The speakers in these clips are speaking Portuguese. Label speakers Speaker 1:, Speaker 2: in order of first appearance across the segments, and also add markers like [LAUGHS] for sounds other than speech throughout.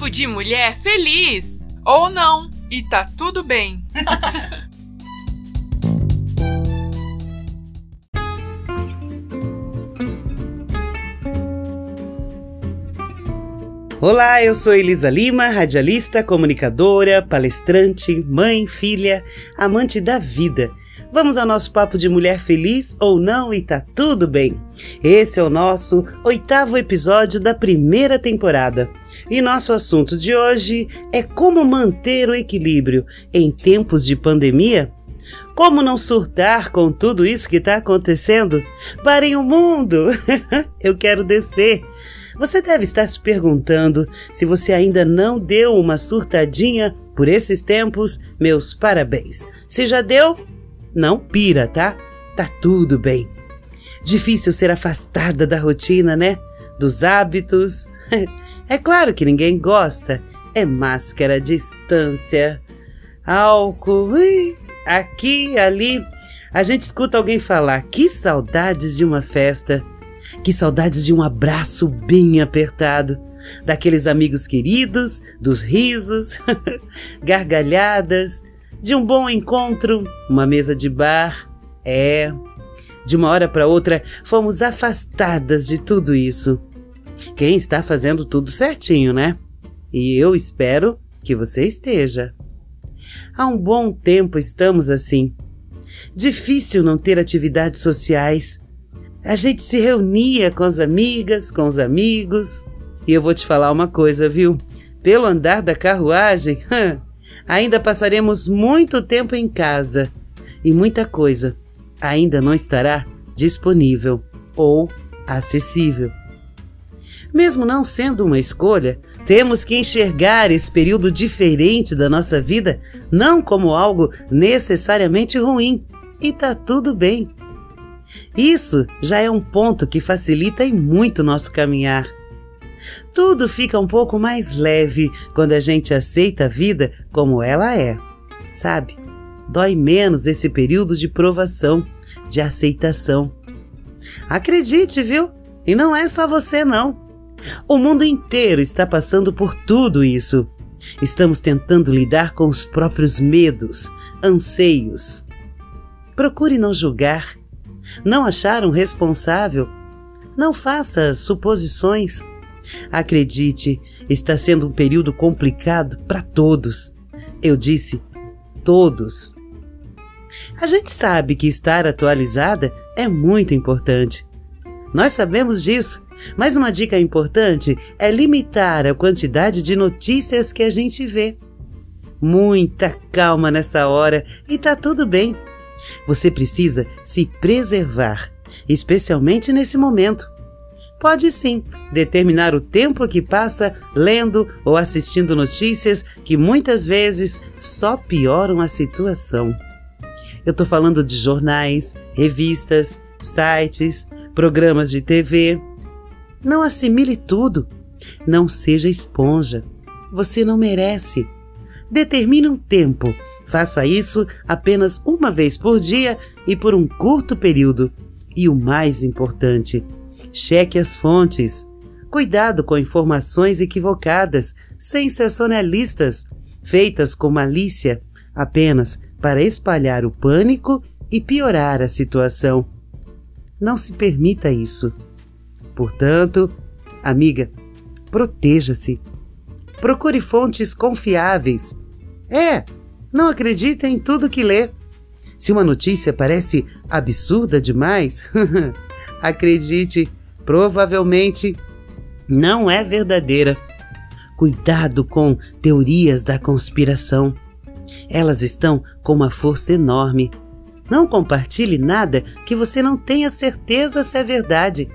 Speaker 1: Papo de mulher feliz!
Speaker 2: Ou não, e tá tudo bem. [LAUGHS]
Speaker 3: Olá, eu sou Elisa Lima, radialista, comunicadora, palestrante, mãe, filha, amante da vida. Vamos ao nosso papo de mulher feliz ou não e tá tudo bem. Esse é o nosso oitavo episódio da primeira temporada. E nosso assunto de hoje é como manter o equilíbrio em tempos de pandemia. Como não surtar com tudo isso que está acontecendo? Parem o mundo! [LAUGHS] Eu quero descer. Você deve estar se perguntando se você ainda não deu uma surtadinha por esses tempos. Meus parabéns. Se já deu, não pira, tá? Tá tudo bem. Difícil ser afastada da rotina, né? Dos hábitos. [LAUGHS] É claro que ninguém gosta. É máscara, distância, álcool, ui, aqui, ali. A gente escuta alguém falar: que saudades de uma festa. Que saudades de um abraço bem apertado, daqueles amigos queridos, dos risos, [LAUGHS] gargalhadas, de um bom encontro, uma mesa de bar. É. De uma hora para outra, fomos afastadas de tudo isso. Quem está fazendo tudo certinho, né? E eu espero que você esteja. Há um bom tempo estamos assim. Difícil não ter atividades sociais, a gente se reunia com as amigas, com os amigos. E eu vou te falar uma coisa, viu? Pelo andar da carruagem, [LAUGHS] ainda passaremos muito tempo em casa e muita coisa ainda não estará disponível ou acessível. Mesmo não sendo uma escolha, temos que enxergar esse período diferente da nossa vida não como algo necessariamente ruim. E tá tudo bem. Isso já é um ponto que facilita e muito nosso caminhar. Tudo fica um pouco mais leve quando a gente aceita a vida como ela é. Sabe? Dói menos esse período de provação, de aceitação. Acredite, viu? E não é só você, não. O mundo inteiro está passando por tudo isso. Estamos tentando lidar com os próprios medos, anseios. Procure não julgar não acharam responsável? Não faça suposições. Acredite, está sendo um período complicado para todos. Eu disse todos. A gente sabe que estar atualizada é muito importante. Nós sabemos disso, mas uma dica importante é limitar a quantidade de notícias que a gente vê. Muita calma nessa hora e tá tudo bem. Você precisa se preservar, especialmente nesse momento. Pode sim determinar o tempo que passa lendo ou assistindo notícias que muitas vezes só pioram a situação. Eu estou falando de jornais, revistas, sites, programas de TV. Não assimile tudo. Não seja esponja. Você não merece. Determine um tempo Faça isso apenas uma vez por dia e por um curto período. E o mais importante, cheque as fontes. Cuidado com informações equivocadas, sensacionalistas, feitas com malícia, apenas para espalhar o pânico e piorar a situação. Não se permita isso. Portanto, amiga, proteja-se. Procure fontes confiáveis. É, não acredita em tudo que lê. Se uma notícia parece absurda demais, [LAUGHS] acredite, provavelmente não é verdadeira. Cuidado com teorias da conspiração. Elas estão com uma força enorme. Não compartilhe nada que você não tenha certeza se é verdade.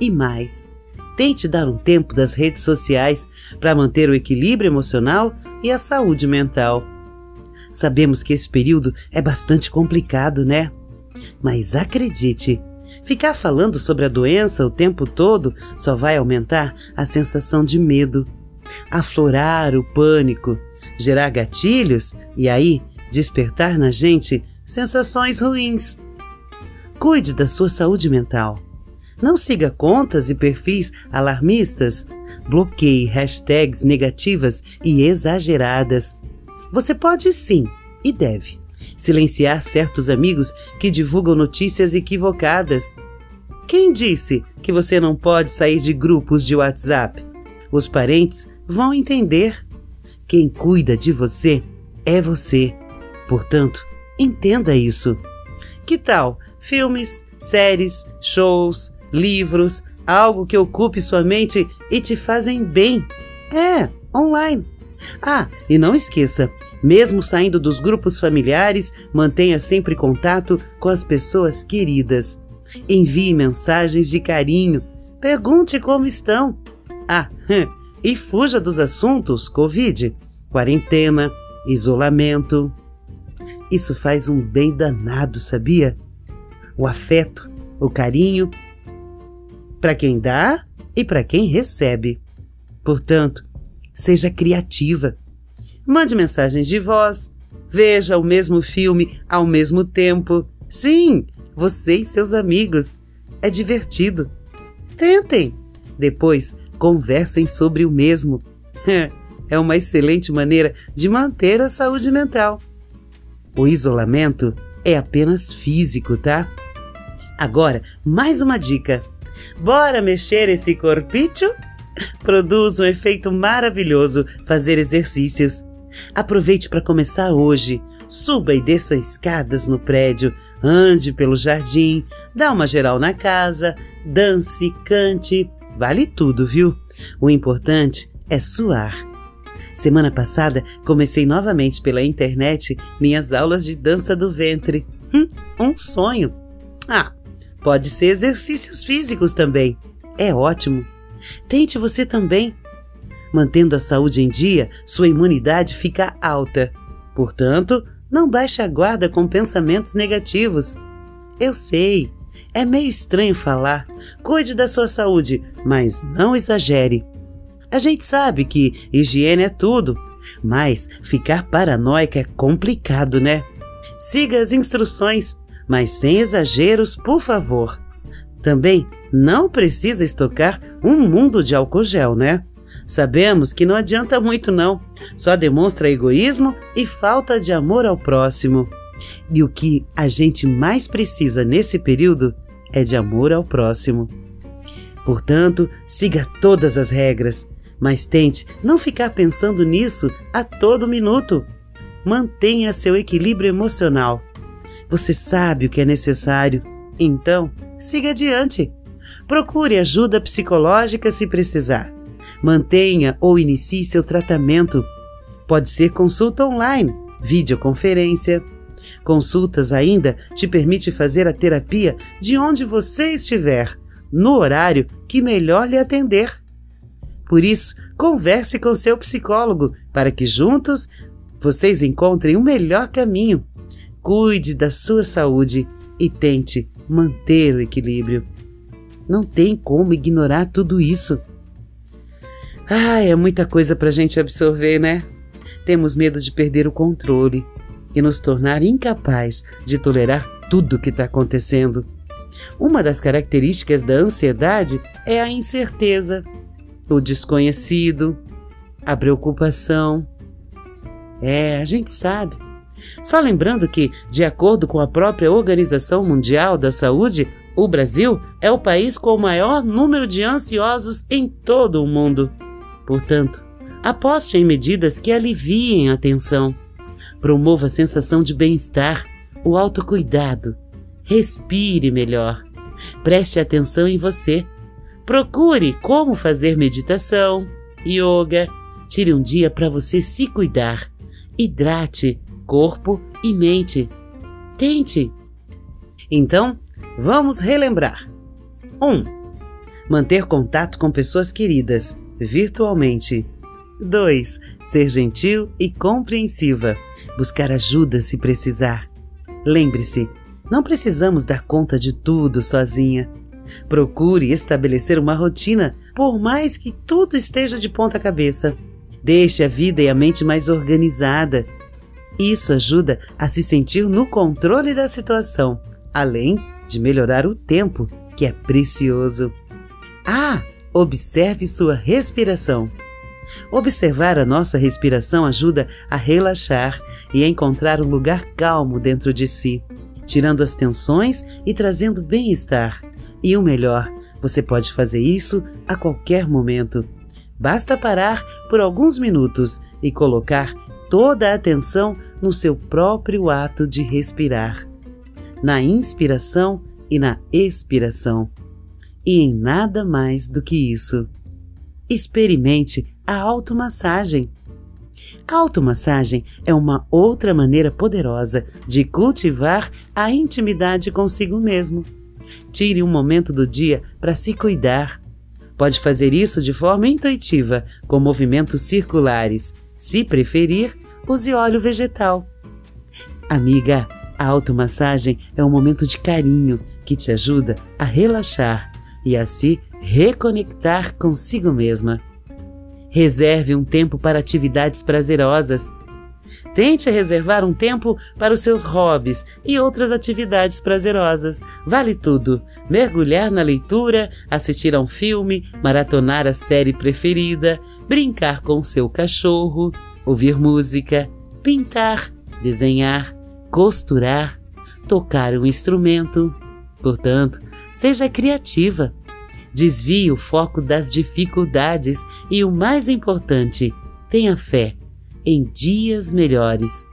Speaker 3: E mais, tente dar um tempo das redes sociais para manter o equilíbrio emocional e a saúde mental. Sabemos que esse período é bastante complicado, né? Mas acredite, ficar falando sobre a doença o tempo todo só vai aumentar a sensação de medo, aflorar o pânico, gerar gatilhos e aí despertar na gente sensações ruins. Cuide da sua saúde mental. Não siga contas e perfis alarmistas. Bloqueie hashtags negativas e exageradas. Você pode sim e deve silenciar certos amigos que divulgam notícias equivocadas. Quem disse que você não pode sair de grupos de WhatsApp? Os parentes vão entender. Quem cuida de você é você. Portanto, entenda isso. Que tal filmes, séries, shows, livros, algo que ocupe sua mente e te fazem bem? É, online. Ah, e não esqueça, mesmo saindo dos grupos familiares, mantenha sempre contato com as pessoas queridas. Envie mensagens de carinho. Pergunte como estão. Ah, [LAUGHS] e fuja dos assuntos Covid, quarentena, isolamento. Isso faz um bem danado, sabia? O afeto, o carinho, para quem dá e para quem recebe. Portanto, seja criativa. Mande mensagens de voz, veja o mesmo filme ao mesmo tempo. Sim, você e seus amigos. É divertido. Tentem. Depois, conversem sobre o mesmo. [LAUGHS] É uma excelente maneira de manter a saúde mental. O isolamento é apenas físico, tá? Agora, mais uma dica. Bora mexer esse corpício? Produz um efeito maravilhoso fazer exercícios. Aproveite para começar hoje. Suba e desça escadas no prédio, ande pelo jardim, dá uma geral na casa, dance, cante, Vale tudo, viu? O importante é suar. Semana passada comecei novamente pela internet minhas aulas de dança do ventre. Hum, um sonho. Ah, pode ser exercícios físicos também. É ótimo. Tente você também. Mantendo a saúde em dia, sua imunidade fica alta. Portanto, não baixe a guarda com pensamentos negativos. Eu sei, é meio estranho falar. Cuide da sua saúde, mas não exagere. A gente sabe que higiene é tudo, mas ficar paranoica é complicado, né? Siga as instruções, mas sem exageros, por favor. Também não precisa estocar um mundo de álcool gel, né? Sabemos que não adianta muito, não. Só demonstra egoísmo e falta de amor ao próximo. E o que a gente mais precisa nesse período é de amor ao próximo. Portanto, siga todas as regras, mas tente não ficar pensando nisso a todo minuto. Mantenha seu equilíbrio emocional. Você sabe o que é necessário, então siga adiante. Procure ajuda psicológica se precisar. Mantenha ou inicie seu tratamento. Pode ser consulta online, videoconferência Consultas ainda te permite fazer a terapia de onde você estiver, no horário que melhor lhe atender. Por isso, converse com seu psicólogo para que juntos vocês encontrem o melhor caminho. Cuide da sua saúde e tente manter o equilíbrio. Não tem como ignorar tudo isso. Ah, é muita coisa para a gente absorver, né? Temos medo de perder o controle e nos tornar incapaz de tolerar tudo o que está acontecendo. Uma das características da ansiedade é a incerteza, o desconhecido, a preocupação. É, a gente sabe. Só lembrando que, de acordo com a própria Organização Mundial da Saúde, o Brasil é o país com o maior número de ansiosos em todo o mundo. Portanto, aposte em medidas que aliviem a tensão Promova a sensação de bem-estar, o autocuidado. Respire melhor. Preste atenção em você. Procure como fazer meditação, yoga. Tire um dia para você se cuidar. Hidrate corpo e mente. Tente. Então, vamos relembrar. 1. Um, manter contato com pessoas queridas, virtualmente. 2. Ser gentil e compreensiva buscar ajuda se precisar. Lembre-se, não precisamos dar conta de tudo sozinha. Procure estabelecer uma rotina, por mais que tudo esteja de ponta cabeça. Deixe a vida e a mente mais organizada. Isso ajuda a se sentir no controle da situação, além de melhorar o tempo que é precioso. Ah, observe sua respiração. Observar a nossa respiração ajuda a relaxar e a encontrar um lugar calmo dentro de si, tirando as tensões e trazendo bem-estar. E o melhor, você pode fazer isso a qualquer momento. Basta parar por alguns minutos e colocar toda a atenção no seu próprio ato de respirar, na inspiração e na expiração, e em nada mais do que isso. Experimente a automassagem. A automassagem é uma outra maneira poderosa de cultivar a intimidade consigo mesmo. Tire um momento do dia para se cuidar. Pode fazer isso de forma intuitiva, com movimentos circulares. Se preferir, use óleo vegetal. Amiga, a automassagem é um momento de carinho que te ajuda a relaxar e a se reconectar consigo mesma. Reserve um tempo para atividades prazerosas. Tente reservar um tempo para os seus hobbies e outras atividades prazerosas. Vale tudo: mergulhar na leitura, assistir a um filme, maratonar a série preferida, brincar com seu cachorro, ouvir música, pintar, desenhar, costurar, tocar um instrumento. Portanto, seja criativa. Desvie o foco das dificuldades e o mais importante, tenha fé em dias melhores.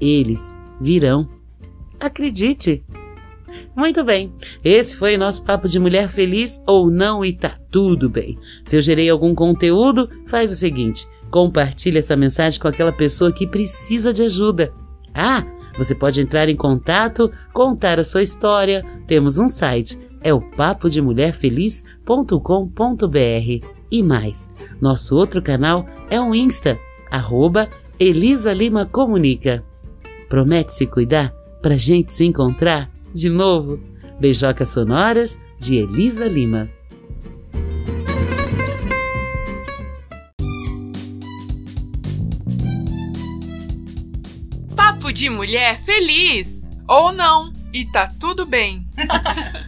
Speaker 3: Eles virão. Acredite! Muito bem, esse foi o nosso papo de mulher feliz ou não e tá tudo bem. Se eu gerei algum conteúdo, faz o seguinte: compartilhe essa mensagem com aquela pessoa que precisa de ajuda. Ah, você pode entrar em contato, contar a sua história. Temos um site, é o papodemulherfeliz.com.br. E mais, nosso outro canal é o Insta, arroba Elisa Lima Comunica. Promete se cuidar pra gente se encontrar de novo? Beijocas sonoras de Elisa Lima.
Speaker 1: De mulher feliz!
Speaker 2: Ou não, e tá tudo bem. [LAUGHS]